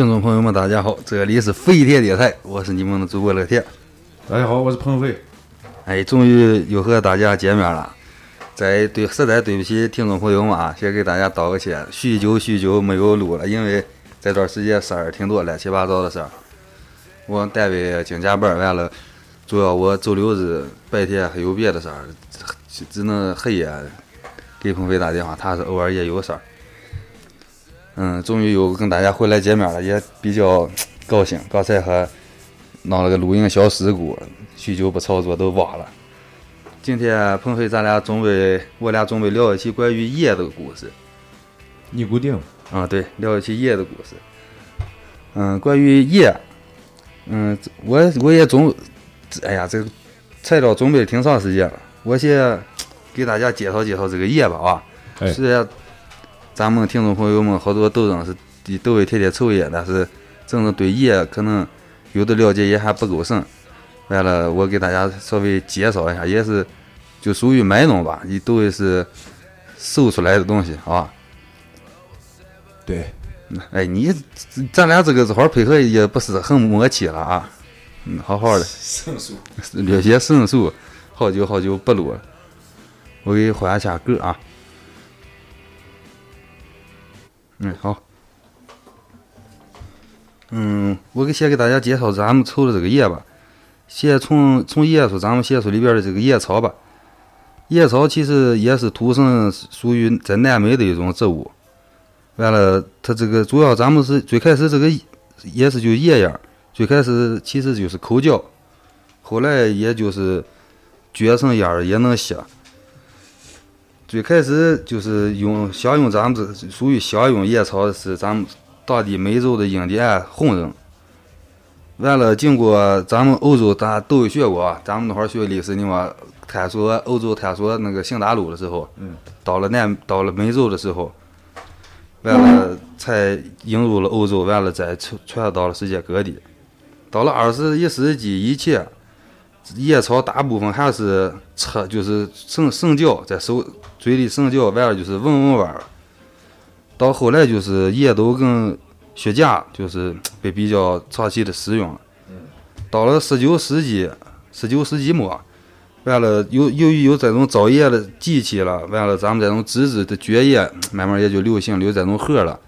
听众朋友们，大家好，这里是飞天电台，我是你们的主播乐天。大家好，我是鹏飞。哎，终于又和大家见面了。在对，实在对不起听众朋友们啊，先给大家道个歉，许久许久没有录了，因为这段时间事儿挺多，乱七八糟的事儿。我单位经加班，完了，主要我周六日白天还有别的事儿，只能黑夜给鹏飞打电话，他是偶尔也有事儿。嗯，终于又跟大家回来见面了，也比较高兴。刚才还闹了个录音小事故，许久不操作都忘了。今天鹏飞，咱俩准备，我俩准备聊一期关于夜的故事。尼古丁。啊，对，聊一期夜的故事。嗯，关于夜，嗯，我我也准，哎呀，这个材料准备挺长时间了。我先给大家介绍介绍这个夜吧，啊，虽然咱们听众朋友们好多都认识，都会天天抽烟，但是真正对烟可能有的了解也还不够深。完了，我给大家稍微介绍一下，也是就属于卖弄吧，也都是搜出来的东西啊。对，哎，你咱俩这个这会儿配合也不是很默契了啊。嗯，好好的。生疏。略显生疏，好久好久不录了，我给换一下歌啊。嗯，好。嗯，我给先给大家介绍咱们抽的这个叶吧。先从从叶说，咱们先说里边的这个叶草吧。叶草其实也是土生属于在南美的一种植物。完了，它这个主要咱们是最开始这个也是就叶叶，最开始其实就是口嚼，后来也就是卷成叶儿也能吸。最开始就是用享用咱们这属于享用野草是咱们当地美洲的印第安红人。完了，经过咱们欧洲，大家都有学过，咱们那会儿学历史，你话探索欧洲探索那个新大陆的时候，嗯，到了南到了美洲的时候，完了才引入了欧洲，完了再传传到了世界各地。到了二十一世纪以前，野草大部分还是吃，就是生生嚼，在手。嘴里生嚼，完了就是闻闻味儿。到后来就是叶都跟雪茄，就是被比较长期的使用了。到了十九世纪，十九世纪末，完了由由于有这种造叶的机器了，完了咱们这种纸质的卷叶慢慢也就流行有这种盒了。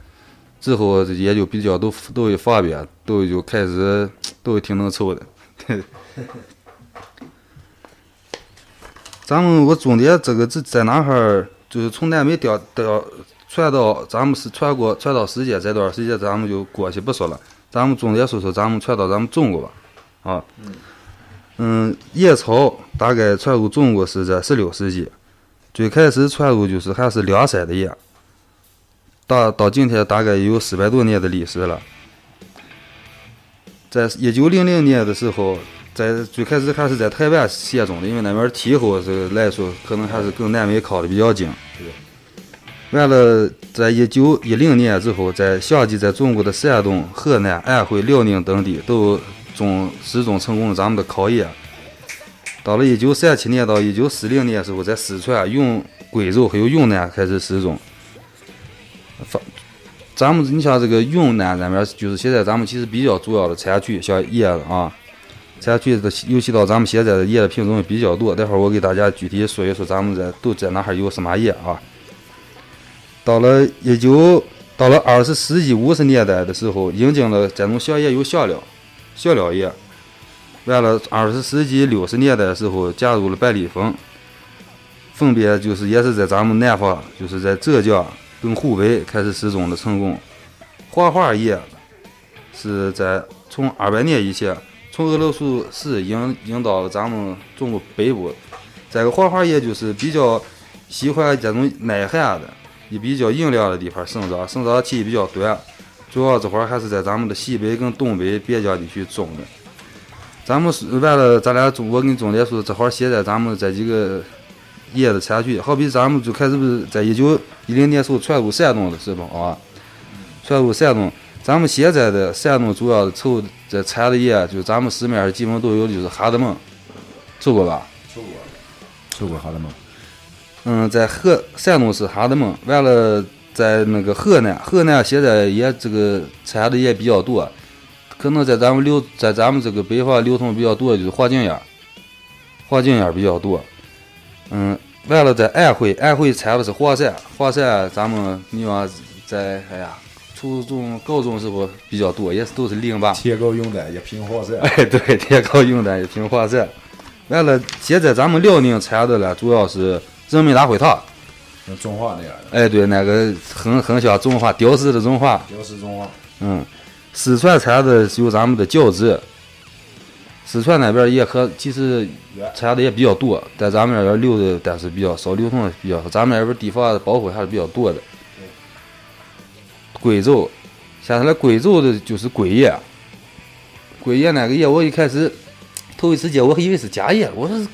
之后也就比较都都会方便，都就开始都挺能抽的。咱们我重点这个是在哪哈儿？就是从南美调调传到咱们是传过传到世界这段时间，咱们就过去不说了。咱们重点说说咱们传到咱们中国吧，啊，嗯，野草大概传入中国是在十六世纪，最开始传入就是还是凉山的叶，到到今天大概有四百多年的历史了。在一九零零年的时候。在最开始还是在台湾写中的，因为那边气候是来说，可能还是跟南美靠的比较近。完了，在一九一零年之后，在相继在中国的山东、河南、安徽、辽宁等地都种试种成功了咱们的烤叶。到了一九三七年到一九四零年时候，在四川、云贵州还有云南开始试种。放，咱们你像这个云南那边，就是现在咱们其实比较主要的产区，像叶子啊。产区的，尤其到咱们现在的叶的品种比较多。待会儿我给大家具体说一说，咱们这都在哪哈有什么叶啊？到了一九，到了二十世纪五十年代的时候，引进了这种小叶有香料，香料叶。完了，二十世纪六十年代的时候，加入了百里蜂，分别就是也是在咱们南方，就是在浙江跟湖北开始试种的成功。黄花叶是在从二百年以前。从俄罗斯是引引到了咱们中国北部，这个黄花叶就是比较喜欢这种耐寒的、也比较阴凉的地方生长，生长期比较短。主要这会儿还是在咱们的西北跟东北边疆地区种的。咱们是完了，咱俩中我给你重点说，这会儿现在咱们这几个叶的产区，好比咱们就开始不是在一九一零年时候传入山东的是吧啊，传入山东。咱们现在的山东主要的抽这产的叶，就咱们市面上基本都有就是哈德蒙，抽过吧？抽过，抽过哈德门。嗯，在河山东是哈德门，完了在那个河南，河南现在也这个产的也比较多，可能在咱们流在咱们这个北方流通比较多的就是黄金眼，黄金眼比较多。嗯，完了在安徽，安徽产的是黄鳝，黄鳝咱们你往在哎呀，初中、高中时候比较多，也是都是零八。天高用的，一品黄鳝。哎，对，天高用的，一品黄鳝。完了，现在咱们辽宁产的呢，主要是人民大会堂。像中华那样的，哎，对，那个很很像中华雕饰的中华，雕饰中华。嗯，四川产的有咱们的饺子，四川那边也可其实产的也比较多，在咱们那边流的但是比较少，流通的比较少。咱们那边地方保护还是比较多的。贵州，下下来贵州的就是贵叶，贵叶那个叶我一开始头一次见我还以为是假叶，我说。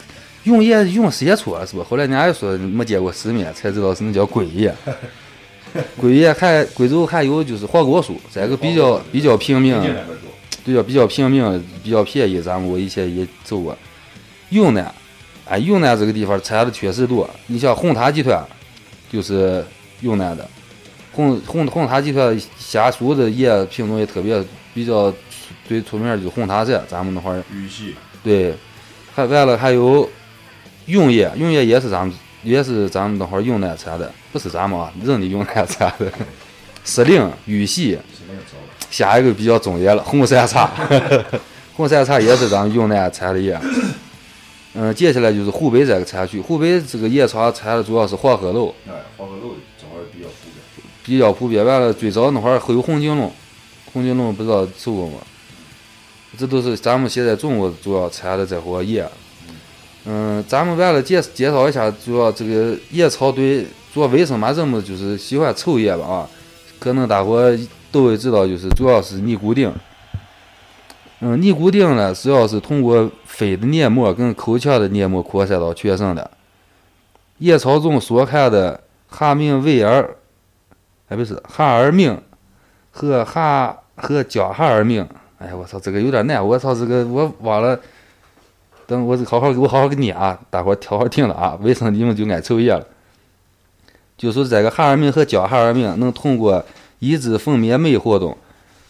用叶用谁出啊？是吧？后来人家又说没见过世面，才知道是那叫贵叶。贵叶还贵州还有就是黄果树，这个比较比较平民，对呀，比较平民，比较便宜。咱们我以前也走过。云南，哎，云南这个地方产的确实多。你像红塔集团，就是云南的，红红红塔集团下属的叶品种也特别比较最出名，就红塔山，咱们那块儿。玉溪。对，还完了还有。永业，永业也是咱们，也是咱们那会儿云南产的，不是咱们啊，人家云南产的。石林、玉溪，下一个比较重要了，红山茶，红山茶也是咱们云南产的叶。嗯，接下来就是湖北这个产区，湖北这个叶草产的主要是黄鹤楼。比较普遍，完了最早那会儿还有红景龙，红景龙不知道吃过吗？这都是咱们现在中国主要产的这伙叶。嗯，咱们完了介介绍一下，主要这个烟草对主要为什么这么就是喜欢抽叶吧啊？可能大伙都会知道，就是主要是尼古丁。嗯，尼古丁呢，主要是通过肺的黏膜跟口腔的黏膜扩散到全身的。烟草中所含的哈明维尔，哎，不是哈尔明和哈和焦哈尔明，哎呀，我操，这个有点难，我操，这个我忘了。等我好好给我好好给念啊，大伙儿挑好听了啊，为什么你们就爱抽烟了？就说这个哈尔明和焦哈尔明能通过抑制分泌酶活动，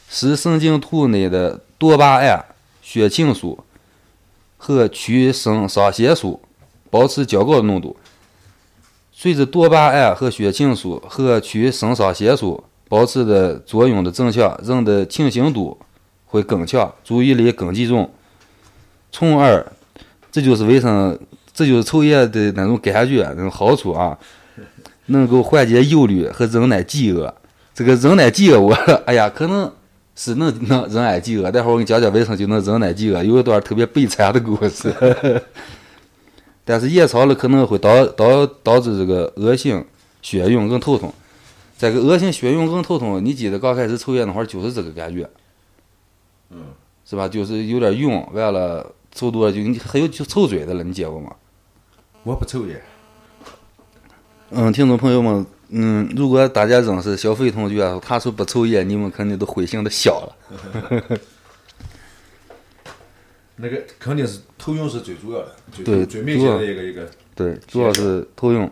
使神经突内的多巴胺、血清素和去肾上腺素保持较高的浓度。随着多巴胺和血清素和去肾上腺素保持的作用的增强，人的清醒度会更强，注意力更集中，从而。这就是为什么，这就是抽烟的那种感觉，那种好处啊，能够缓解忧虑和忍耐饥饿。这个忍耐饥饿，我哎呀，可能是能能忍耐饥饿。待会儿我给你讲讲为什么就能忍耐饥饿，有一段特别悲惨的故事。但是夜长了可能会导导导致这个恶性血晕跟头痛。这个恶性血晕跟头痛，你记得刚开始抽烟那会儿就是这个感觉，嗯，是吧？就是有点晕，完了。抽多了就你还有就抽嘴的了，你见过吗？我不抽烟。嗯，听众朋友们，嗯，如果大家认识小飞同学，他说不抽烟，你们肯定都会心的笑了。那个肯定是头晕是最主要的，最，最明显的一个一个。对，主要是头晕。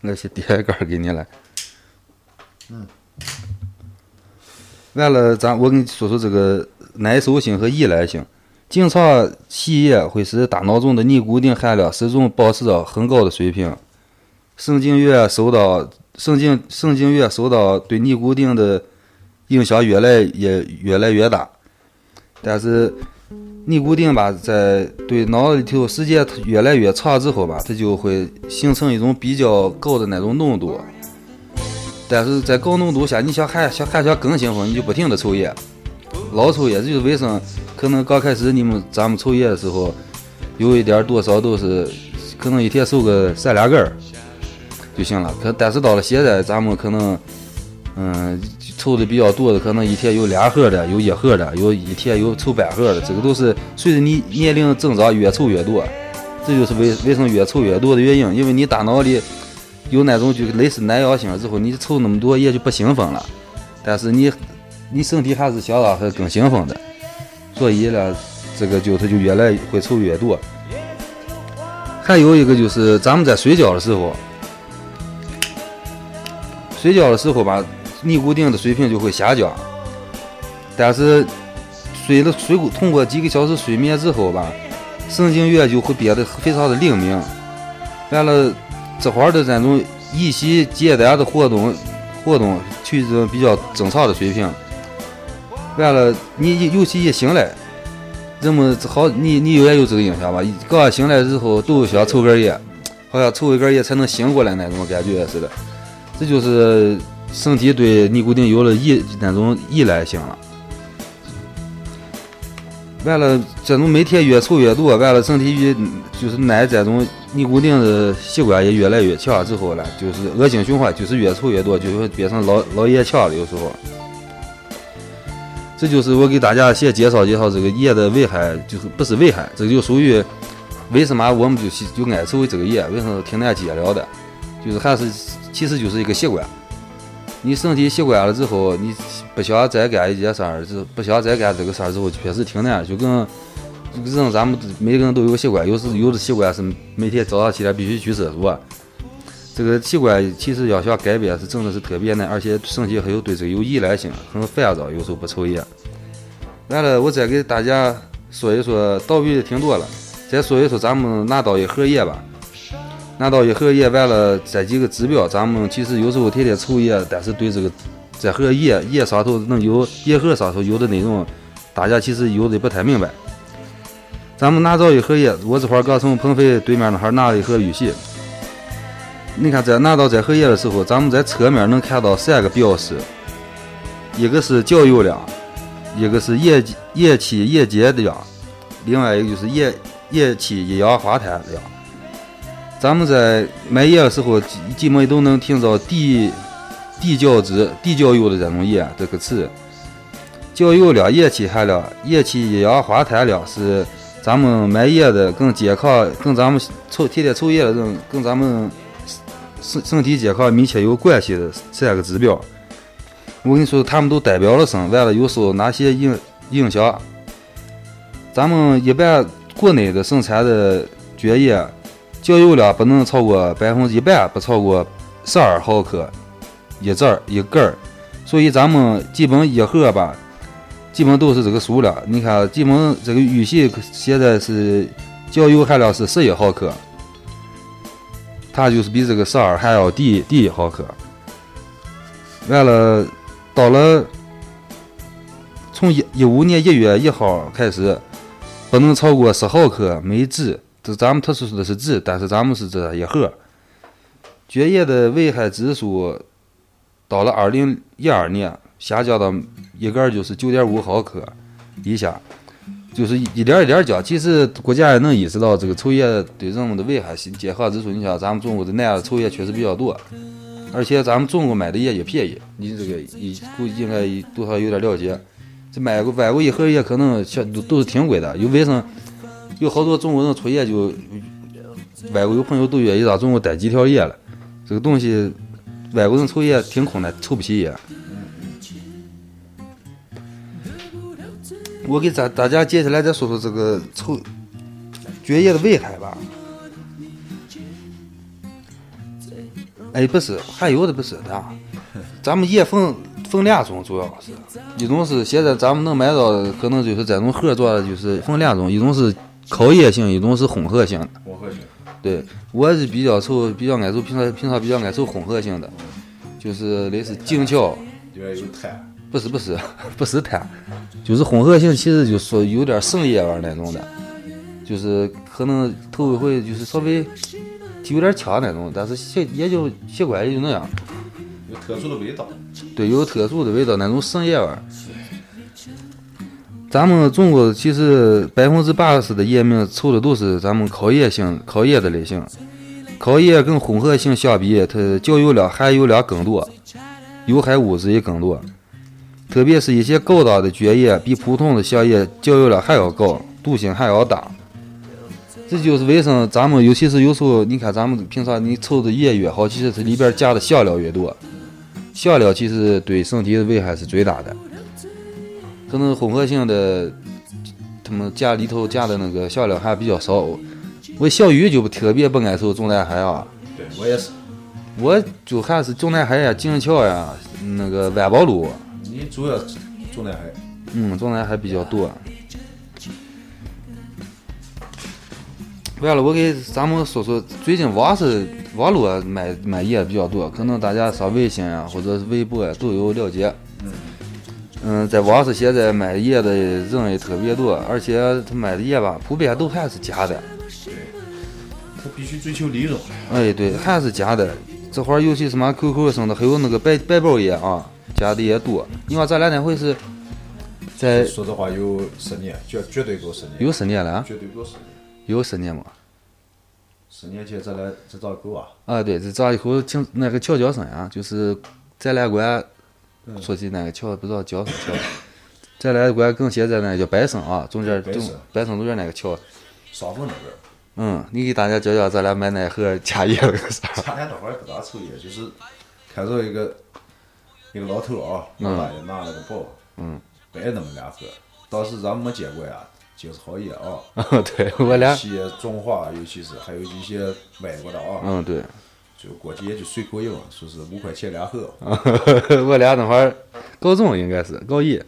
我先点一杆给你来。嗯。完了，咱我跟你说说这个耐受性和依赖性。经常吸烟会使大脑中的尼古丁含量始终保持着很高的水平，神经元受到神经神经元受到对尼古丁的影响越来越越来越大。但是尼古丁吧，在对脑子里头时间越来越长之后吧，它就会形成一种比较高的那种浓度。但是在高浓度下，你想还想还想更兴奋，你就不停的抽烟。老抽烟，这就是为什么可能刚开始你们咱们抽烟的时候，有一点多少都是可能一天抽个三两根儿就行了。可但是到了现在，咱们可能嗯抽的比较多的，可能一天有两盒的，有一盒的，有一天有抽半盒的。这个都是随着你年龄增长越抽越多，这就是为为什么越抽越多的原因。因为你大脑里有那种就类似耐药性之后，你抽那么多也就不兴奋了。但是你。你身体还是相当还更兴奋的，所以呢，这个就它就越来会抽越多。还有一个就是咱们在睡觉的时候，睡觉的时候吧，尼古丁的水平就会下降。但是睡了睡过通过几个小时睡眠之后吧，神经元就会变得非常的灵敏。完了，这会儿的这种一息简单的活动活动趋于比较正常的水平。完了，你尤其一醒来，人们好，你你也有这个印象吧？刚醒来之后都想抽根烟，好像抽一根烟才能醒过来那种感觉似的。这就是身体对尼古丁有了依那种依赖性了。完了，这种每天越抽越多，完了身体越就是耐这种尼古丁的习惯也越来越强，之后呢，就是恶性循环，就是越抽越多，就会变成老老烟枪了。有时候，这就是我给大家先介绍介绍这个烟的危害，就是不是危害，这就属于为什么我们就就爱抽这个烟，为什么挺难戒了的，就是还是其实就是一个习惯。你身体习惯了之后，你不想再干一件事儿，就不想再干这个事儿之后，确实挺难。就跟人咱们每个人都有个习惯，有时有的习惯是每天早上起来必须去厕所。这个习惯其实要想改变是真的是特别难，而且身体还有对这个有依赖性，很烦躁。有时候不抽烟。完了，我再给大家说一说，倒闭的挺多了，再说一说咱们拿到一盒烟吧。拿到一盒烟，完了这几个指标，咱们其实有时候天天抽烟，但是对这个这盒烟烟上头能有烟盒上头有的内容，大家其实有的不太明白。咱们拿到一盒烟，我这会儿刚从鹏飞对面那哈拿了一盒玉玺。你看，在拿到这盒烟的时候，咱们在侧面能看到三个标识，一个是焦油量，一个是烟烟气烟碱量，另外一个就是烟烟气一氧化碳量。咱们在买烟的时候，基本都能听到低低焦脂、低焦油的这种烟这个词。焦油量、烟气含量、烟气一氧化碳量是咱们买烟的跟健康、跟咱们抽天天抽烟的人跟咱们身身体健康密切有关系的三个指标。我跟你说，他们都代表了什么？完了，有受哪些影影响？咱们一般国内的生产的卷烟。焦油量不能超过百分之一百，不超过十二毫克一支儿一根儿，所以咱们基本一盒吧，基本都是这个数量。你看，基本这个玉溪现在是焦油含量是十一毫克，它就是比这个十二还要低低一毫克。完了，到了。从一一五年一月一号开始，不能超过十毫克每支。这咱们特殊说的是纸，但是咱们是这一盒。卷烟的危害指数到了二零一二年下降到一根就是九点五毫克以下，就是一点一点降。其实国家也能意识到这个抽烟对人们的危害性健康指数。你像咱们中国的男的抽烟确实比较多，而且咱们中国买的烟也便宜。你这个一估计应该多少有点了解。这买过外国一盒烟可能小都都是挺贵的，有为什么？有好多中国人抽烟，就外国有朋友都愿意让中国带几条烟了。这个东西，外国人抽烟挺困难，抽不起烟。我给咱大家接下来再说说这个抽卷烟的危害吧。哎，不是，还有的不是的，咱们烟分分两种，主要是一种是现在咱们能买到的，可能就是这种盒装的，就是分两种，一种是。烤烟型一种是混合型的，混合型。对，我是比较抽，比较爱抽，平常平常比较爱抽混合型的，就是类似静悄。里面有碳。不是不是 不是碳，就是混合型，其实就说有点生烟味那种的，就是可能头一回就是稍微有点呛那种，但是习也就习惯也就那样。有特殊的味道。对，有特殊的味道，那种生烟味。咱们中国其实百分之八十的烟民抽的都是咱们烤烟型、烤烟的类型。烤烟跟混合型相比，它焦油量、含油量更多，有害物质也更多。特别是一些高档的卷烟，比普通的香烟焦油量还要高，毒性还要大。这就是为什么咱们，尤其是有时候，你看咱们平常你抽的烟越好，其实它里边加的香料越多。香料其实对身体的危害是最大的。可能混合型的，他们家里头加的那个香料还比较少。我小雨就特别不爱抽中南海啊。对我也是。我就还是中南海呀、金桥呀、那个万宝路，你主要中南海，嗯，中南海比较多。完了，我给咱们说说，最近网是网络买买叶比较多，可能大家上微信啊或者是微博啊都有了解。嗯，在网上现在买叶的人也特别多，而且他买的叶吧，普遍都还是假的。对他必须追求利润。哎，对，还是假的。这会儿尤其什么 QQ 上的，还有那个白白包叶啊，假的也多。你看咱俩那回是在说实话，有十年，绝绝对够十年，有十年了啊，绝对够十年。有十年吗？十年前咱俩这咋狗啊？啊，对，这咋以后请那个乔教生呀，就是咱俩关说起那个桥，不知道叫什么乔，咱俩关跟现在那叫百盛啊，中间中百盛百盛中间那个桥。双峰那边儿，嗯，你给大家讲讲咱俩买那盒假叶那个啥？咱俩那会儿不大抽烟，就是看着一个一个老头儿啊，老大爷拿了个包，嗯，摆那么两盒，当时咱没见过呀，就是好烟啊。对我俩，一些中华，尤其是还有一些外国的啊，嗯，对。就过去也就随口应，说是五块钱两盒。我俩那会儿高中应该是高一，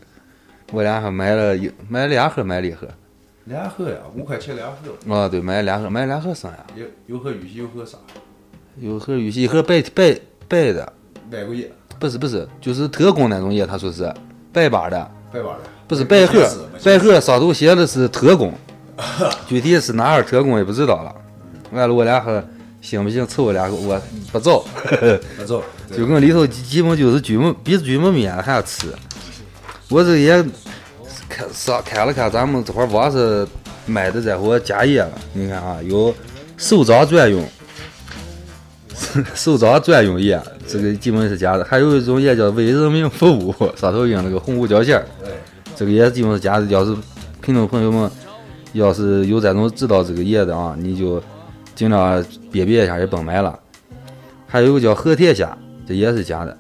我俩还买了一买了两盒，买了一盒。两盒呀，五块钱两盒，啊，对，买了两盒，买了两盒啥呀？有有盒玉溪，有盒啥？有盒玉溪，一盒白白白的，外国烟，不是不是，就是特供那种叶，他说是白把的，白把的。不是白盒白盒上头写的是特供，具体是哪儿特供也不知道了。完了，我俩还行不行凑两个，我不走，不走，就跟里头基基本就是锯末比锯末面还要吃。我这也看上看了看咱们这块儿网上卖的这货假叶了，你看啊，有手掌专用，手掌专用液，这个基本是假的。还有一种液叫为人民服务，上头印那个红五角星这个也基本是假的。要是听众朋友们要是有这种知道这个液的啊，你就尽量辨别一下，也甭买了。还有个叫和铁虾，这也是假的。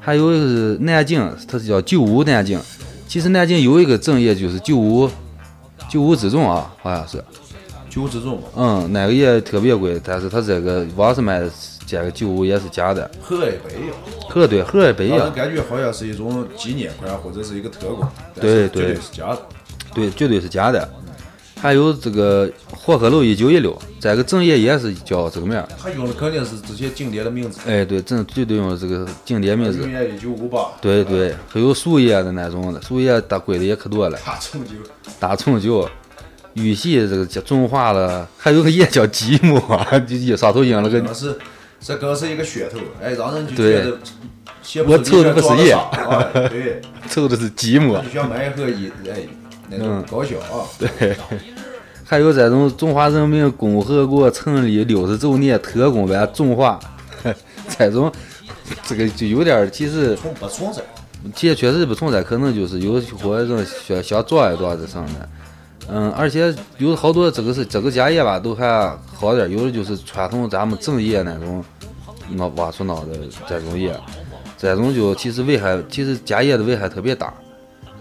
还有一个是南京，它是叫九五南京。其实南京有一个正业就是九五九五之众啊，好像是。九五之中嘛，嗯，那个也特别贵，但是它这个网上卖的这个九五也是假的。荷叶杯呀，和对和杯呀，感觉好像是一种纪念款或者是一个特供，对对是假的。对，绝对是假的。还有这个黄鹤楼一九一六，这个正业也是叫这个名儿。他用的肯定是这些经典的名字，哎，对，真绝对用的这个经典名字一九五八，对对，还有树叶的那种的，树叶大贵的也可多了，大重酒，大葱酒、玉溪这个叫中华了，还有个也叫寂寞啊，就就上头印了个那是这更是一个噱头，哎，让人就觉得写我出里面凑的不是装得叶上哎对，抽的是积木他。就想买一盒一哎那种嗯高效啊，对，还有这种中华人民共和国成立六十周年特供版中华，这种这个就有点儿，其实不存在。其实确实不存在，可能就是有伙人想想装一装这上面。嗯，而且有好多这个是这个家业吧，都还好点儿，有的就是传统咱们正业那种脑挖出脑的这种业，这种就其实危害，其实家业的危害特别大。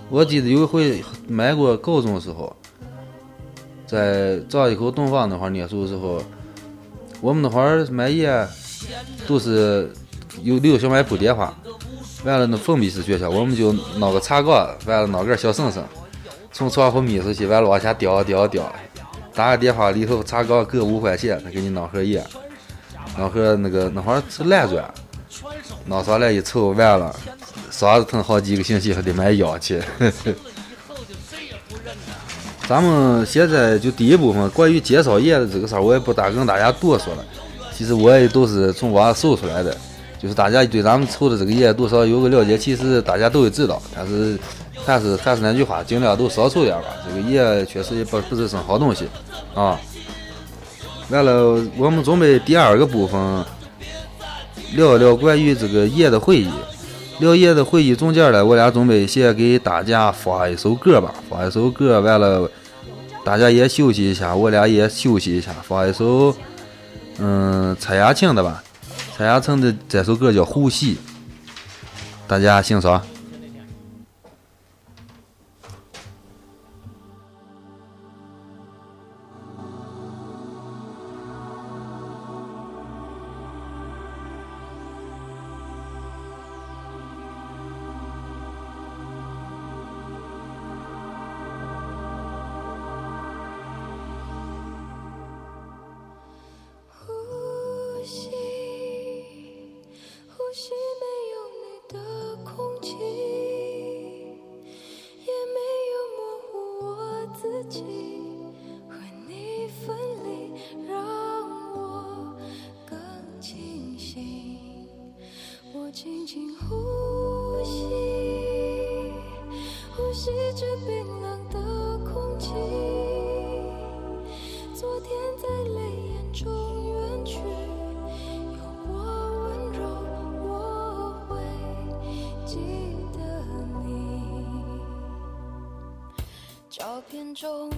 我记得有一回买过高中的时候，在赵一口东方那块念书的时候，我们那会儿买烟都是有留小卖部电话，完了那封闭式学校，我们就闹个茶缸，完了闹根小绳绳，从窗户密出去，完了往下吊吊吊，打个电话里头茶缸各五块钱，他给你弄盒烟，弄盒那个那会儿是蓝砖，弄上来一凑完了，嗓子疼好几个星期，还得买药去。咱们现在就第一部分关于介绍烟的这个事儿，我也不大跟大家多说了。其实我也都是从网上搜出来的，就是大家对咱们抽的这个烟多少有个了解。其实大家都会知道，但是还是还是那句话，尽量都少抽点吧。这个烟确实也不不是什么好东西啊。完了，我们准备第二个部分聊一聊关于这个爷的回忆。聊爷的会议中间呢，我俩准备先给大家放一首歌吧，放一首歌，完了大家也休息一下，我俩也休息一下，放一首嗯蔡雅琴的吧，蔡雅琴的这首歌叫《呼吸》，大家欣赏。轻轻呼吸，呼吸着冰冷的空气。昨天在泪眼中远去，有我温柔，我会记得你。照片中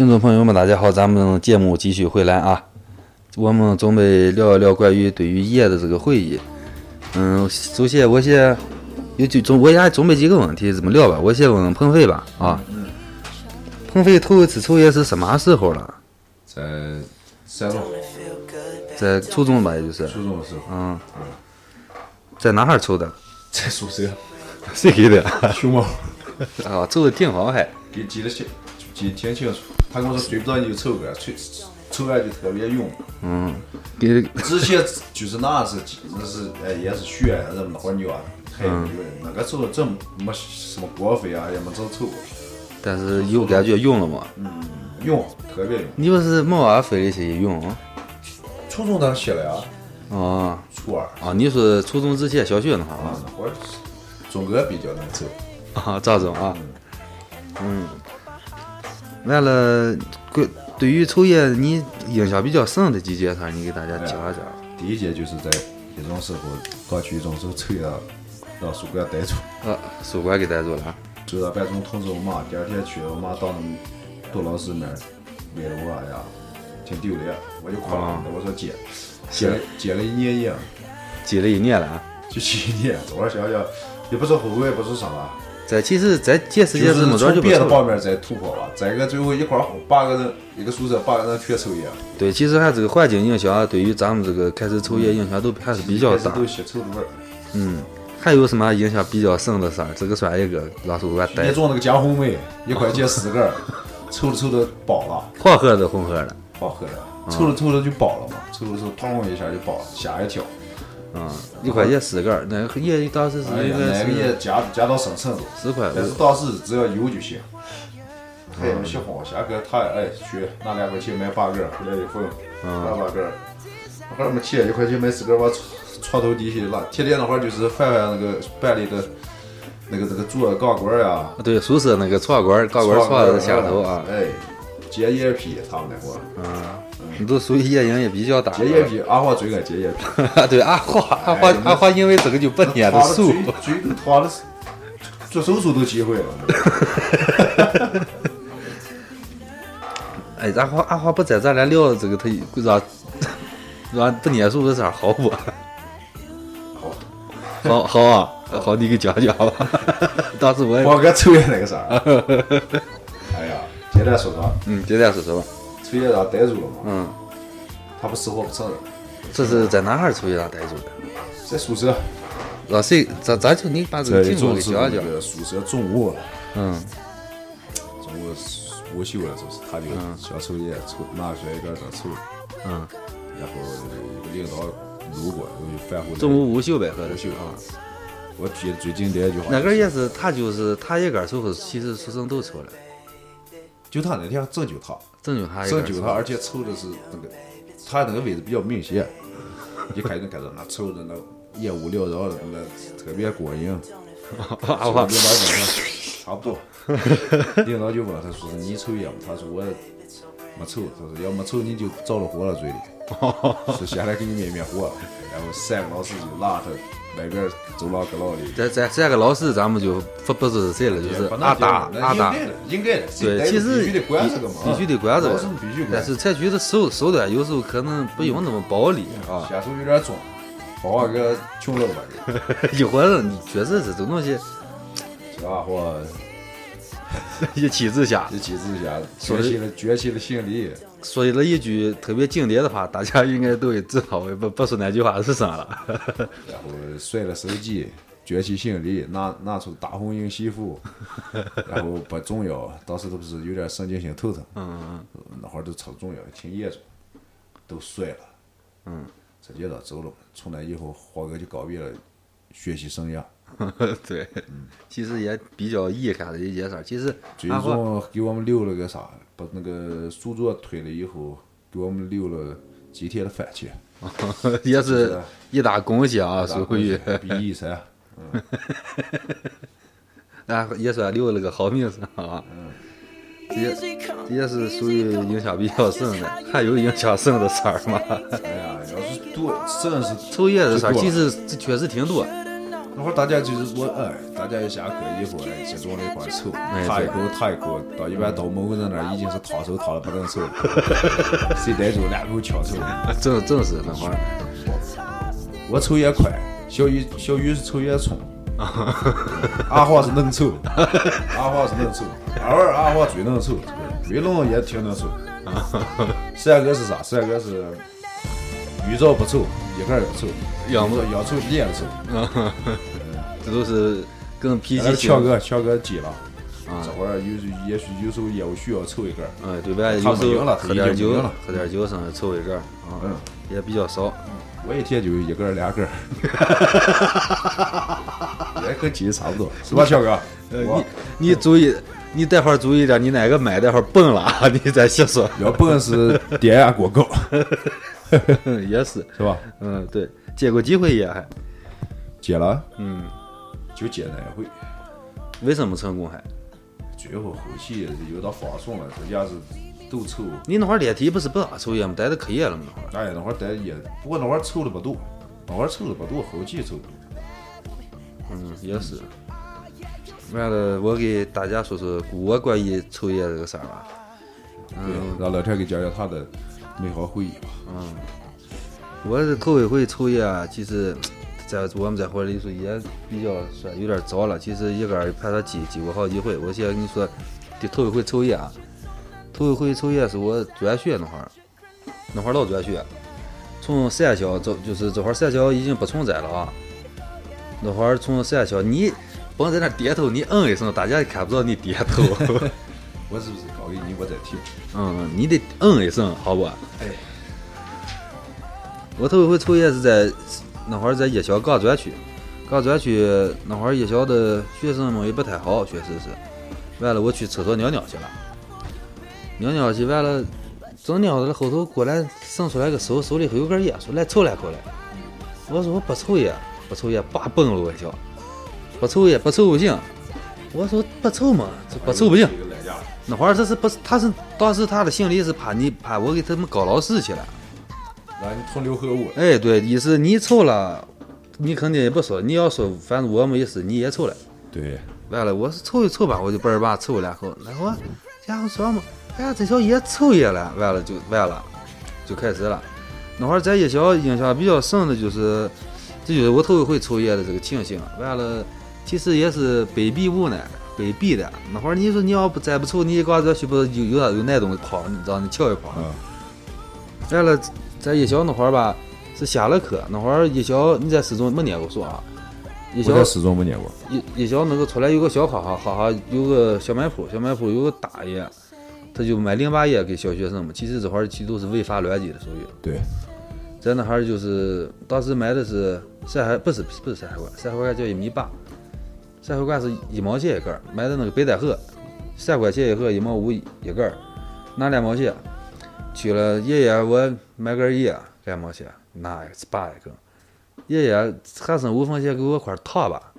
听众朋友们，大家好，咱们节目继续回来啊。我们准备聊一聊关于对于爷的这个回忆。嗯，首先我先有就准，我也准备几个问题，这么聊吧。我先问问鹏飞吧，啊，鹏飞头一次抽烟是什么时候了？在山东在初中吧，也就是，初中的时候，嗯，在哪哈儿抽的？在宿舍，谁给的？熊猫啊，抽的挺好还。记记得清，记得挺清楚。他跟我说追不到你就抽根，抽抽完就特别勇。嗯，给之前就是那是那是哎也是学人那会儿牛啊，太有人。那个时候真没什么国费啊，也没怎么抽，但是有感觉用了嘛？嗯，用特别用。你不是毛啊飞的些用啊？初中那写了呀，哦初二啊，你说初中之前小学那会儿啊，那会儿钟哥比较能抽。啊，赵总啊，嗯，完了，对对于抽烟，你印象比较深的几件事儿，你给大家讲一讲。第一件就是在一种时候刚去一种时候抽烟，让宿管逮住，啊，宿管给逮住了啊。走到班主任通知我妈，第二天去我妈到那杜老师那儿问我哎呀，挺丢脸，我就夸啊我说戒，戒了戒了一年烟，戒了一年了啊。就戒一年，这会儿想想也不是后悔，也不是啥吧，在其实，在戒时就间这么短是从别的。方面再突破吧。再一个，最后一块儿八个人，一个宿舍八个人全抽烟，对，其实还这个环境影响，对于咱们这个开始抽烟影响都还是比较大。开始都吸臭的味儿。嗯，还有什么影响比较深的事儿？这个算一个，让宿管逮那。种那个江红梅，一块钱四个儿，抽着抽着爆了。黄盒的、红盒的。爆喝了，抽着抽着就爆了嘛，抽着抽着砰一下就爆了，吓一跳。嗯，一块钱四个儿，那个烟当时是应，该那个也是加加到什么程度？十块五。但是当时只要有就行。他也没喜欢我，下个他哎去拿两块钱买八根，回来以后，拿八根儿。那会儿没钱，一块钱买四根儿往床床头底下拉。天天那会儿就是翻翻那个班里的那个那个桌钢管儿呀，对，宿舍那个床管儿、钢管儿床的下头啊，哎，接烟皮他们那会儿，你都属于夜营也比较大。接烟皮，阿华最爱接烟皮。对，阿华，阿华，阿华因为这个就不念的他的数。嘴嘴都塌的，做手术都机会了。哎，阿花，阿华不在，咱俩聊这个，他让让不念书的事儿好不？好，好好啊，好，你给讲讲吧。当时我也，我哥抽烟那个啥，哎呀，简单说说，嗯，简单说说吧。抽烟让逮住了嘛，嗯，他不死活不承认，这是在哪儿抽烟让逮住的？在宿舍，让谁？咱咱就你把这个在情况中是那给讲讲。个宿舍中午，嗯。中午午休了，就是他就想抽烟，抽拿出来一根在抽，嗯，然后一个领导路过，我就反复中午午休呗，喝的午休啊。我记得最经典一句话，那根儿也是，他就是他一根儿抽，其实书生都抽了，就他那天真就他，正就他而且抽的是那个，他那个位置比较明显，一开始看到那抽的那烟雾缭绕的，那特别过瘾。啊领导哇问他，差不多。领导就问他说：“你抽烟吗？”他说：“我没抽。”他说：“要没抽你就着了火了嘴里。”说下来给你灭灭火。然后三个老师就拉他外边走廊搁廊里。这这三个老师，咱们就不不知是谁了，就是阿达阿达。应该的，对，其实必须得管这个嘛，必须得管这个老师必须管。但是采取的手手段有时候可能不用那么暴力啊。下手有点重，把个穷了吧？一伙人你确实这种东西这家伙 一气之下一气之下崛起了崛起了行李，说了一句特别经典的话，大家应该都会知道，不不说那句话是啥了。然后摔了手机，撅起行李，拿拿出大红缨西服，然后把中药，当时都不是有点神经性头疼，嗯嗯那会儿都抽中药，挺严重，都摔了，嗯直接到走了。从那以后，华哥就告别了学习生涯。对嗯，对，其实也比较遗憾的一件事儿。其实最终给我们留了个啥？把那个书桌推了以后，给我们留了几天的饭钱，也是一大贡献啊，属于比一噻。啊，也算留了个好名声啊。这也这也是属于影响比较深的，还有影响深的事儿吗？哎呀，要是多，真是抽烟的事儿，其实这确实挺多。那会儿大家就是我哎，大家一下课以后哎，集中在一块儿抽，哎他一口他一口，到一般到某个人那儿已经是烫手烫的不能抽了，谁逮住两口翘抽。真真是那会儿，我抽也快，小雨小雨是抽也冲，阿华是能抽，阿华是能抽，二儿阿华最能抽，瑞龙也挺能抽。三哥是啥？三哥是遇着不抽，一个人要抽，要么要抽连着抽。这都是跟脾那气性。乔哥，强哥急了，啊这会儿有也许有时候业务需要抽一根儿，哎，对吧？有时候了喝点酒喝点酒上来抽一根儿啊嗯，也比较少。我一天就一根儿两根儿，也跟鸡差不多，是吧，强哥？呃，你你注意，你待会儿注意点，你哪个买待会儿崩了，啊，你再细说。要不是电压过高，也是，是吧？嗯，对，借过几回烟还，接了，嗯，就接那一回，为什么成功还？最后后期有点放松了，这家是都抽。你那会儿练体不是不让抽烟吗？待着可严了吗？那会儿哎，那会儿待也，不过那会儿抽的不多，那会儿抽的不多，后期抽的多。嗯，也是。完了，我给大家说说我关于抽烟这个事儿吧。嗯，让老天给讲讲他的美好回忆吧。嗯我是头一回抽烟啊，其实，在我们在伙里说也比较算有点早了。其实一个人盘他记记过好几回。我现在跟你说，第头一回抽烟啊，头一回抽烟是我转学那会儿，那会儿老转学，从三校这就是这会儿三校已经不存在了啊。那会儿从三校你甭在那点头，你嗯一声，大家也看不到你点头。我是不是告诉你，我在听？嗯，你得嗯一声，好不？哎，我头一回抽烟是在那会儿在夜校刚转去，刚转去那会儿夜校的学生们也不太好，确实是。完了，我去厕所尿尿去了，尿尿去完了，正尿着了，后头过来伸出来个手，手里头有根烟，说来抽两口来。我说我不抽烟，不抽烟，叭崩了我一脚，不抽烟不抽不行。我说不抽嘛，这不抽不行。那会儿他是不是他是当时他的心理是怕你怕我给他们告老师去了。让你同流合污。哎，对，意思你抽了，你肯定也不说，你要说反正我没事，你也抽了。对，完了，我是抽一抽吧，我就倍儿吧抽两口，那会儿家伙说嘛，哎呀，这小爷抽烟了，完了就完了，就开始了。那会儿在夜校印象比较深的就是，这就是我头一回抽烟的这个情形。完了，其实也是被逼无奈，被逼的。那会儿你说你要不再不抽，你搞这去不有有啥有那东你让你瞧一跑。嗯，完了，在夜宵那会儿吧，是下了课那会儿夜宵你在四中没念过书啊？夜校我在四中没念过。夜夜宵那个出来有个小哈哈，哈哈有个小卖铺，小卖铺有个大爷，他就卖零八烟给小学生嘛。其实这会儿其实都是违法乱纪的，属于。对，在那哈儿就是当时买的是山海，不是不是山海关，山海关叫一米八，山海关是一毛钱一根儿，买的那个北戴河，三块钱一盒，一毛五一根儿，拿两毛钱。去了爷爷我买根烟两毛钱，那是八一根。爷爷还剩五分钱给我块糖吧，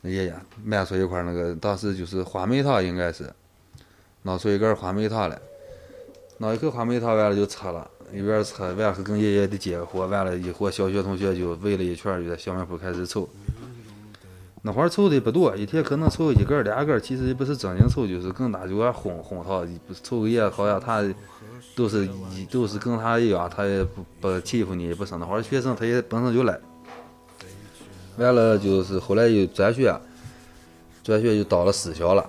那爷爷买出一块那个当时就是花梅糖应该是，拿出一根花梅糖来，拿一口花梅糖完了就吃了。一边吃完了跟爷爷的接个活，完了一伙小学同学就围了一圈，就在小卖铺开始抽。那会儿抽的不多，一天可能抽一根儿俩根儿，其实也不是正经抽，就是跟他就爱哄哄他，不是抽个烟好像他都是一都是跟他一样，他也不不欺负你，也不是那会儿学生他也本身就赖。完了就是后来又转学，转学就到了私校了。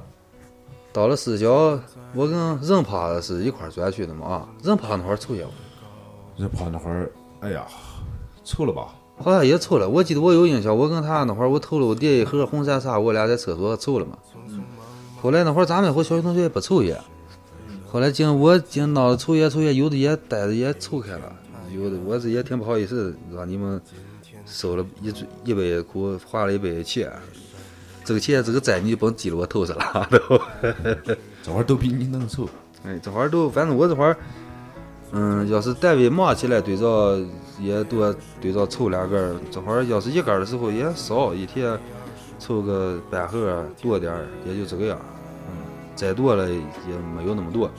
到了私校，我跟任趴是一块儿转学的嘛啊，任趴那会儿抽烟不？这跑那会儿，哎呀，抽了吧？好像也抽了，我记得我有印象，我跟他那会儿我偷了我爹一盒红山茶，我俩在厕所抽了嘛。后来那会儿咱们那会儿小学同学也不抽烟，后来经我经闹着抽烟抽烟，有的也带着也抽开了，有的我是也挺不好意思让你们收了一嘴一杯苦，花了一杯钱，这个钱这个债你就甭记了我头上了都。这会儿都比你能抽。哎，这会儿都，反正我这会儿，嗯，要是单位忙起来，对着也多对着抽两根儿。这会儿要是一根儿的时候也少，一天抽个半盒多点儿，也就这个样。嗯，再多了也没有那么多。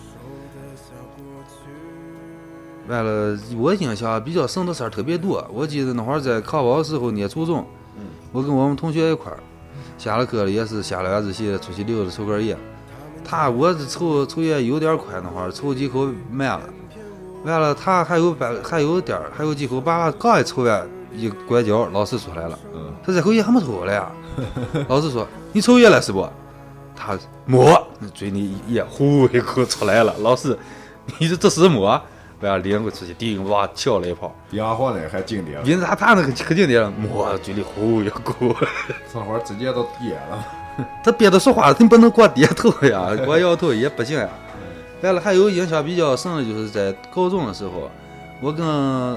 完了，我印象比较深的事儿特别多。我记得那会儿在考报的时候，念初中，我跟我们同学一块儿，下了课了也是下了晚自习出去溜达抽根烟。他我是抽抽烟有点快，那会儿抽几口慢了，完了他还有半还有点儿还有几口，把刚一抽完一拐角，老师出来了，嗯，他这口烟还没抽了呀。老师说你抽烟了是不？他没，嘴里一烟呼一口出来了。老师，你这这是么？完了领过出去，叮哇敲了一炮，洋火呢还经典，因为他他那个可经典了，抹嘴里呼一口。这会儿直接都噎了。他憋着说话，你不能光点头呀，光摇头也不行呀。完了，还有印象比较深的就是在高中的时候，我跟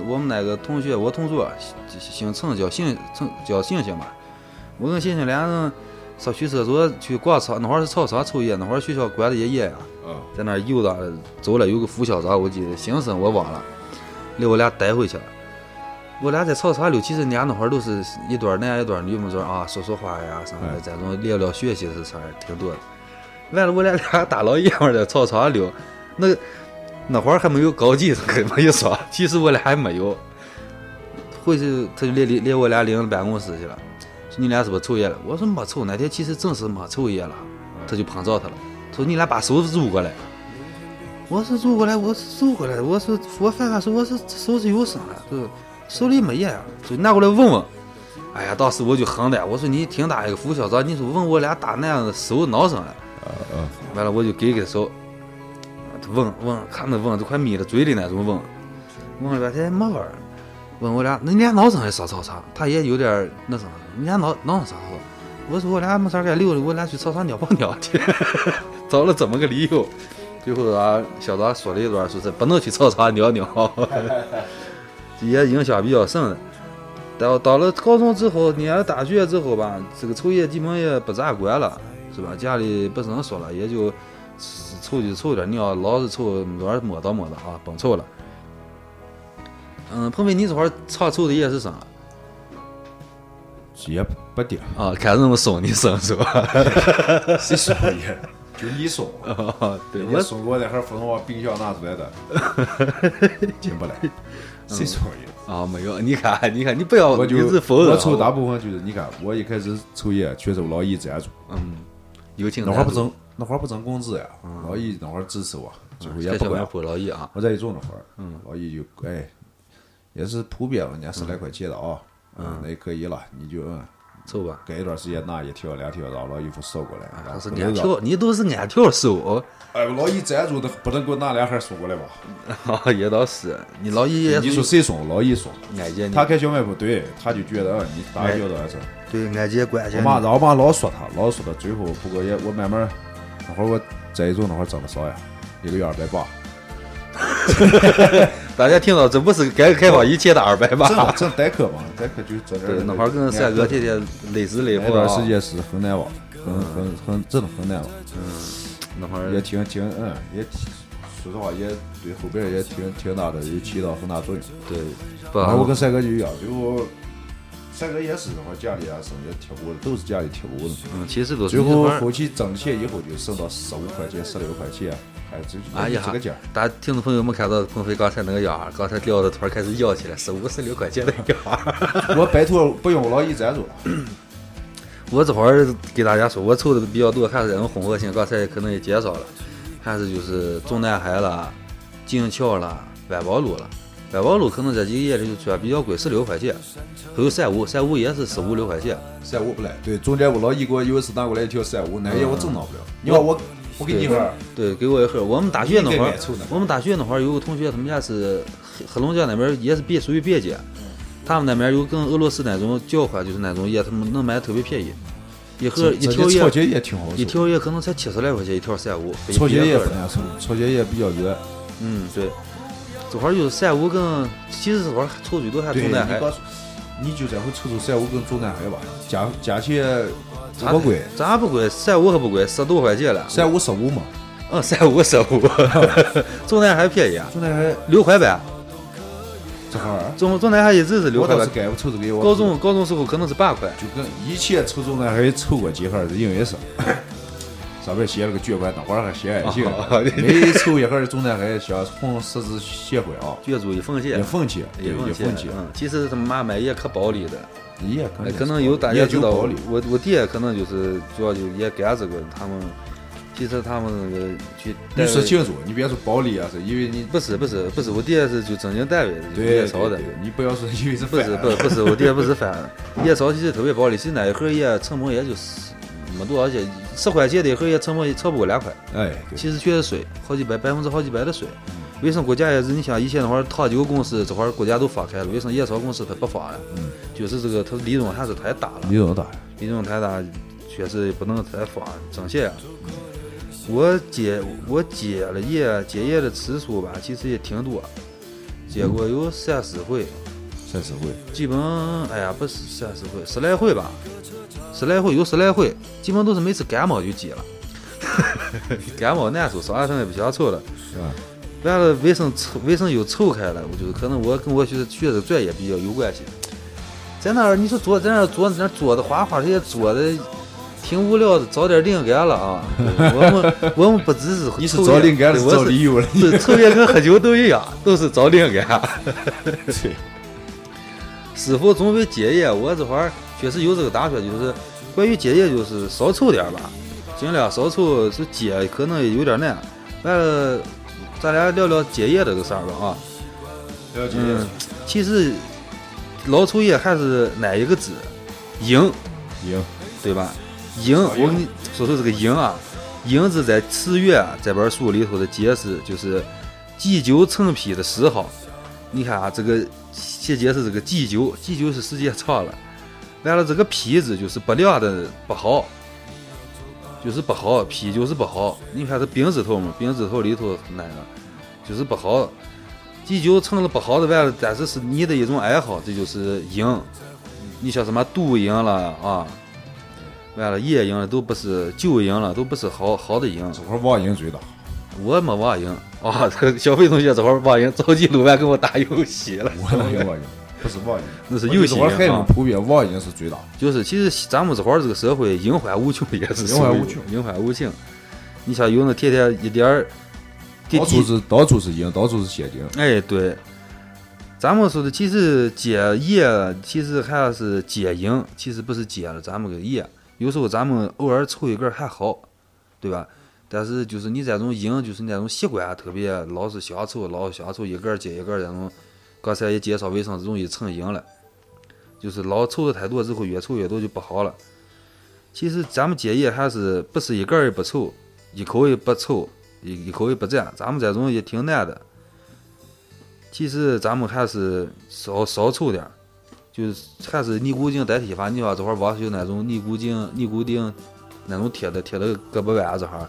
我们那个同学，我同桌姓陈，叫姓陈叫星星吧。我跟星星俩人上去厕所去逛操，那会儿是操场抽烟，那会儿学校管的也严呀，嗯，在那儿游荡走了，有个副校长，我记得姓甚我忘了，给我俩带回去了。我俩在操场溜，其实人家那会儿都是一段男一段女嘛，说说话呀啥的，这种聊聊学习的事儿挺多的。完了，我俩俩大老爷们儿在操场溜，那那会儿还没有高级这么 一说，其实我俩还没有。回去他就领领领我俩领到办公室去了，说你俩是不是抽烟了？我说没抽，那天其实正是没抽烟了。他就碰着他了，说你俩把手撸过来。我说撸过来，我是撸过来，我说我反正说我是手是有伤了，就手里没烟啊，就拿过来问问。哎呀，当时我就横的，我说你挺大一个副校长，你说问我俩大男人手挠上了。嗯，完了我就给给手，问问，看那问都快眯到嘴里那种问，问了半天没味儿。问我俩，那你俩闹上还上操场？他也有点那啥，你俩闹闹上上操场？我说我俩没啥干，溜溜，我俩去操场尿泡尿去，找了这么个理由。最后啊，校长说了一段，说是不能去操场尿尿，也影响比较深的。到到了高中之后，念了大学之后吧，这个抽烟基本也不咋管了，是吧？家里不能说了，也就抽就抽点你要，老是抽没摸到摸到啊，甭抽了。嗯，鹏飞，你这会儿常抽的烟是啥？也不点，啊，看人们送你生是吧？谁送烟？就你送，对，你我送我那盒普通话冰箱拿出来的，进不来。谁送烟？啊没有，你看，你看，你不要我就一直否认。我抽大部分就是你看，我一开始抽烟全是我老姨赞助，嗯，友情那会儿不挣，那会儿不挣工资呀，老姨那会儿支持我，最后也不管。开小卖铺老姨啊，我在一中那会儿，老姨就哎，也是普遍了，人家十来块钱的啊，嗯，那也可以了，你就嗯，走吧。隔一段时间拿一条两条，然后老姨夫收过来，然他后不能让是按条，你都是按条收，哎，老姨赞助的不能给我拿两盒送过来吧？也倒是。你老姨你说谁送？老姨送。俺姐你，他开小卖部，对，他就觉得嗯你打交道的事儿。对俺姐关心我妈让我妈老说他，老说她最后，不过也我慢慢，那会儿我在一种那会儿挣的少呀，一个月二百八，大家听到这不是改革开放以前的二百挣八，挣代课嘛，代课就挣点儿。对，那会儿跟三哥天天累死累活那。段时间是很难忘，很很很真的很难忘，嗯那会儿也挺挺嗯也挺，说实话也对后边也挺挺大的，也起到很大作用。对，不然后我跟三哥就一样，最后帅哥也是那会儿家里啊剩下贴补的，都是家里贴补的。嗯，其实都是最后后期挣钱以后就省到十五块钱、十六块钱，还就哎呀这个价儿。，大家听众朋友们看到鹏飞刚才那个样儿，刚才聊的突然开始摇起来，十五十六块钱的样儿。我拜托不用老姨赞助了，我这会儿给大家说，我抽的比较多，还是这种混合型，刚才可能也介绍了，还是就是中南海了、金桥了、万宝路啦。万宝路可能这几个夜里就算比较贵，十六块钱，还有三五，三五也是十五六块钱。三五不来。对，中间我老姨给我有一次拿过来一条三五，那个也我真拿不了。你看我，我给你一盒，对，给我一盒。我们大学那会儿我们大学那会儿有个同学，他们家是黑黑龙江那边也是别属于别界，他们那边有跟俄罗斯那种交换，就是那种烟，他们能买特别便宜，一盒一条烟街也挺好一，条烟可能才七十来块钱一条三五，潮街也也不难抽，潮街也比较软。嗯，对，这会儿就是三五跟，其实这会儿抽最多还对，中南海，你就这回抽抽三五跟中南海吧，价价钱不咋多贵，咋不贵？三五还不贵，十多块钱了。三五十五嘛，嗯，三五十五，中南海便宜啊，中南海六块呗。这会儿，中中南海一直是六块半，我倒是该我抽这个，高中高中时候可能是八块。就跟以前抽中南海抽过几盒，因为是 上面写了个捐款，等 会儿还写爱心哦，每抽一盒中南海像红十字协会啊，捐助一分钱一，分钱，对，一分钱嗯，其实他妈卖也可暴利的，也可能可能有大家也知道。我我爹可能就是主要就也干这个，他们其实他们那个去你说清楚，你别说暴利啊，是因为你不是不是不是，我爹是就正经单位对夜烧的。你不要说因为是不是不是不是，我爹不是贩子，夜烧其实特别暴利，其实那一盒烟成本也就是没多少钱，十块钱的一盒也成本也超不过两块，哎，对，其实全是税，好几百百分之好几百的税。为什么国家也是？你像以前那会儿糖酒公司，这会儿国家都放开了，为什么夜烧公司它不放了？嗯，就是这个它利润还是太大了，利润大，利润太大，确实不能再放挣钱啊。我戒我戒了烟，戒烟的次数吧，其实也挺多，戒过有三四回，三四回，基本哎呀不是三四回，十来回吧，十来回有十来回，基本都是每次感冒就急了，感冒难受，上完身也不想抽了。是吧？完了，卫生抽卫生又抽开了，我就是可能我跟我学学的专业比较有关系。在那儿，你说坐在那儿坐在那儿坐的画画，这些坐的挺无聊的，找点灵感了啊！我们我们不只是你是找灵感，的我是找理由了。是抽烟跟喝酒都一样，都是找灵感。对，是否准备戒烟？我这会儿确实有这个打算，就是关于戒烟，就是少抽点吧，尽量少抽。是戒可能有点难。完了，咱俩聊聊戒烟这个事儿吧啊。了解嗯，其实老抽烟还是那一个字，赢，赢，对吧？赢，我跟你说说这个赢啊，赢字在《词源》这本书里头的解释就是祭酒成癖的嗜好。你看啊，这个写解释这个祭酒，祭酒是时间长了，完了这个皮子就是不亮的不好，就是不好，皮就是不好。你看这病字头嘛，病字头里头那个就是不好。祭酒成了不好的完了，但是是你的一种爱好，这就是瘾。你像什么毒瘾了啊，完了夜瘾了，都不是酒瘾了，都不是好好的瘾。这会儿网瘾最大。我没网瘾啊，这 个小飞同学这会儿网瘾，着急录完跟我打游戏了。我哪有网瘾？不是网瘾，那是游戏这会儿孩瘾啊子们。普遍网瘾是最大。就是其实咱们这会儿这个社会隐患无穷，也是隐患无穷，隐患无穷。你像有那天天一点儿，到处是到处是瘾，到处是陷阱。哎，对。咱们说的其实戒烟，其实还是戒瘾，其实不是戒了咱们个烟。有时候咱们偶尔抽一根儿还好，对吧？但是就是你这种瘾，就是那种习惯，特别老是想抽，老是想抽一根儿接一根儿这种，刚才也介绍为啥容易成瘾了。就是老抽的太多之后，越抽越多就不好了。其实咱们戒烟还是不是一根儿也不抽，一口也不抽，一一口也不沾，咱们这种也挺难的。其实咱们还是少少抽点儿，就是还是尼古丁代替法。你说这会儿网上有那种尼古丁尼古丁那种贴的贴的胳膊腕这哈，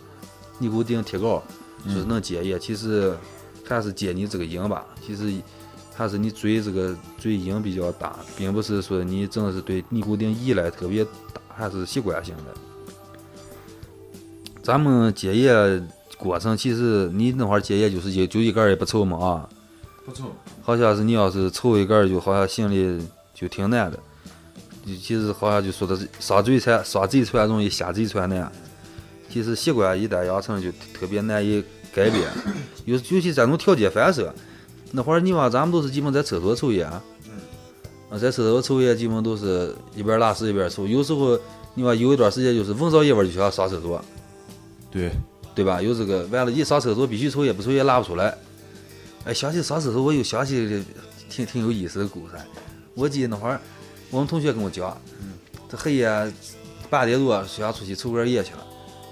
尼古丁贴膏，就是能戒烟。其实还是戒你这个瘾吧。其实还是你嘴这个嘴瘾比较大，并不是说你真的是对尼古丁依赖特别大，还是习惯性的。咱们戒烟过程，其实你那会儿戒烟就是一就一根儿也不抽嘛啊，不抽，好像是你要是抽一根儿，就好像心里就挺难的。就其实好像就说的是上嘴馋，上嘴馋容易下贼船难。其实习惯一旦养成，就特别难以改变。尤尤其这种条件反射，那会儿你望咱们都是基本在厕所抽烟，啊，在厕所抽烟基本都是一边拉屎一边抽。有时候你望有一段时间就是闻着烟味儿就想上厕所，对，对吧？有这个，完了，一上厕所必须抽烟，不抽烟拉不出来。哎，想起上厕所，我又想起挺挺有意思的故事。我记得那会儿我们同学跟我讲，这黑夜八点多想出去抽根烟去了，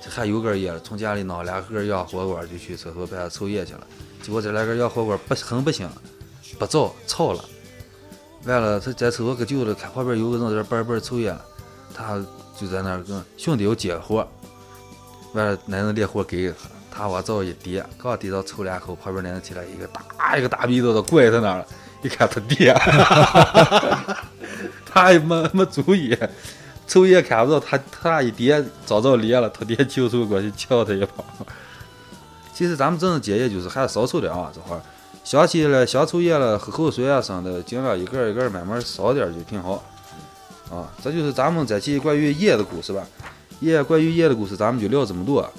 这还有根烟，从家里拿两盒洋火锅就去厕所边抽烟去了。结果这两根洋火锅不很不行，不着吵了。完了，他在厕所可久了，看旁边有个人在那板板抽烟，他就在那儿跟兄弟要接火。完了，男人连火给他往灶一叠，刚递到抽两口，旁边那人起来一个大一个大鼻子都拐在那儿了，一看他爹，他也没没注意，抽烟看不到他，他一叠照着脸了，他爹就手过去敲他一把。其实咱们真正戒烟就是还是少抽点啊，这会儿想起来想抽烟了，喝口水啊什么的，尽量一个一个慢慢少点就挺好。啊，这就是咱们这期关于烟的故事吧。烟关于烟的故事，咱们就聊这么多。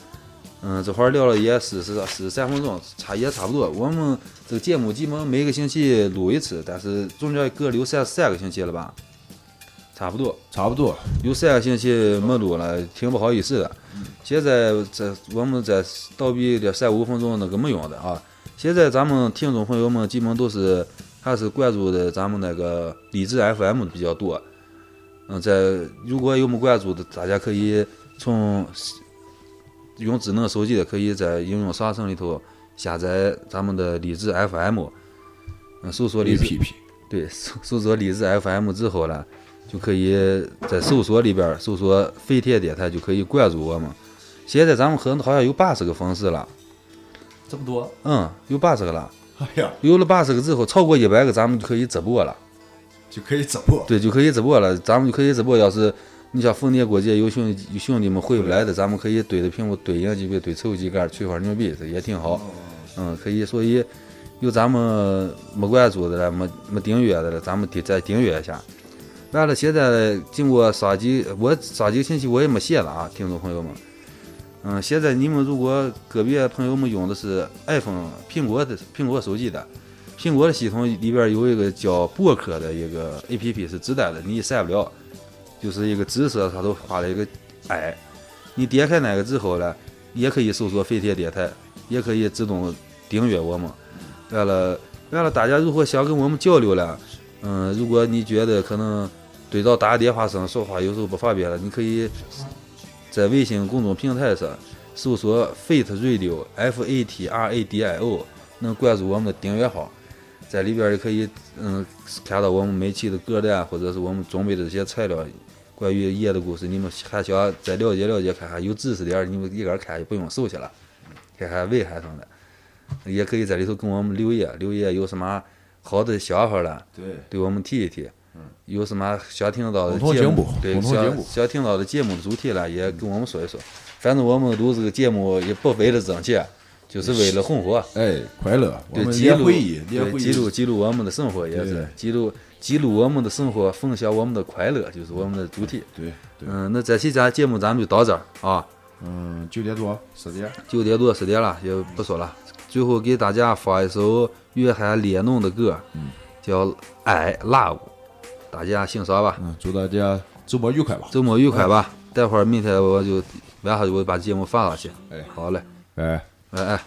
嗯，这会儿聊了也四十四十三分钟，差也差不多。我们这个节目基本每个星期录一次，但是中间隔有三三个星期了吧，差不多。差不多。有三个星期没录了，挺不好意思的。现在这我们在倒闭的三五分钟那个没用的啊。现在咱们听众朋友们基本都是还是关注的咱们那个荔枝 FM 的比较多。嗯，在如果有没关注的，大家可以从用智能手机的，可以在应用商城里头下载咱们的荔枝 FM，嗯，搜索荔枝 APP 对，搜搜索荔枝 FM 之后呢，就可以在搜索里边儿搜索飞天电台，就可以关注我们。现在咱们很好像有八十个粉丝了，这么多？嗯，有八十个了。哎呀，有了八十个之后，超过一百个，咱们就可以直播了。就可以直播。对，就可以直播了。咱们就可以直播。要是你像逢年过节有兄有兄弟们回不来的，咱们可以对着屏幕对应几杯，对抽几杆，吹会儿牛逼，这也挺好。嗯，可以。所以有咱们没关注的了，没没订阅的了，咱们得再订阅一下。完了，现在经过上几我上几个星期我也没写了啊，听众朋友们。嗯，现在你们如果个别朋友们用的是 iPhone 苹果的苹果手机的，苹果的系统里边有一个叫博客的一个 APP 是自带的，你删不了，就是一个紫色上头画了一个爱，你点开那个之后呢，也可以搜索飞天电台，也可以自动订阅我们。完了，完了，大家如果想跟我们交流了，嗯，如果你觉得可能对到打电话声说话有时候不方便了，你可以在微信公众平台上搜索 Fate Radio F A T R A D I O，能关注我们的订阅号，在里边儿也可以嗯看到我们每期的歌单，或者是我们准备的这些材料，关于夜的故事，你们还想再了解了解看看，有知识点，你们一个人看就不用搜去了，看看危害上的，也可以在里头跟我们留言，留言有什么好的想法了，对，对我们提一提。有什么想听到的节目对，想听到的节目的主题了，也跟我们说一说。反正我们录这个节目也不为了挣钱，就是为了红火。哎，快乐，我对，们记录连回忆，对，记录记录我们的生活也是记录记录我们的生活，分享我们的快乐，就是我们的主题。对对，嗯，那这期咱节目咱们就到这儿啊，嗯，九点多，十点，九点多十点了，也不说了。最后给大家放一首约翰列侬的歌，叫《I Love》，大家欣赏吧。嗯，祝大家周末愉快吧，周末愉快吧！待会儿明天我就晚上我把节目发上去。哎好嘞，哎。哎哎。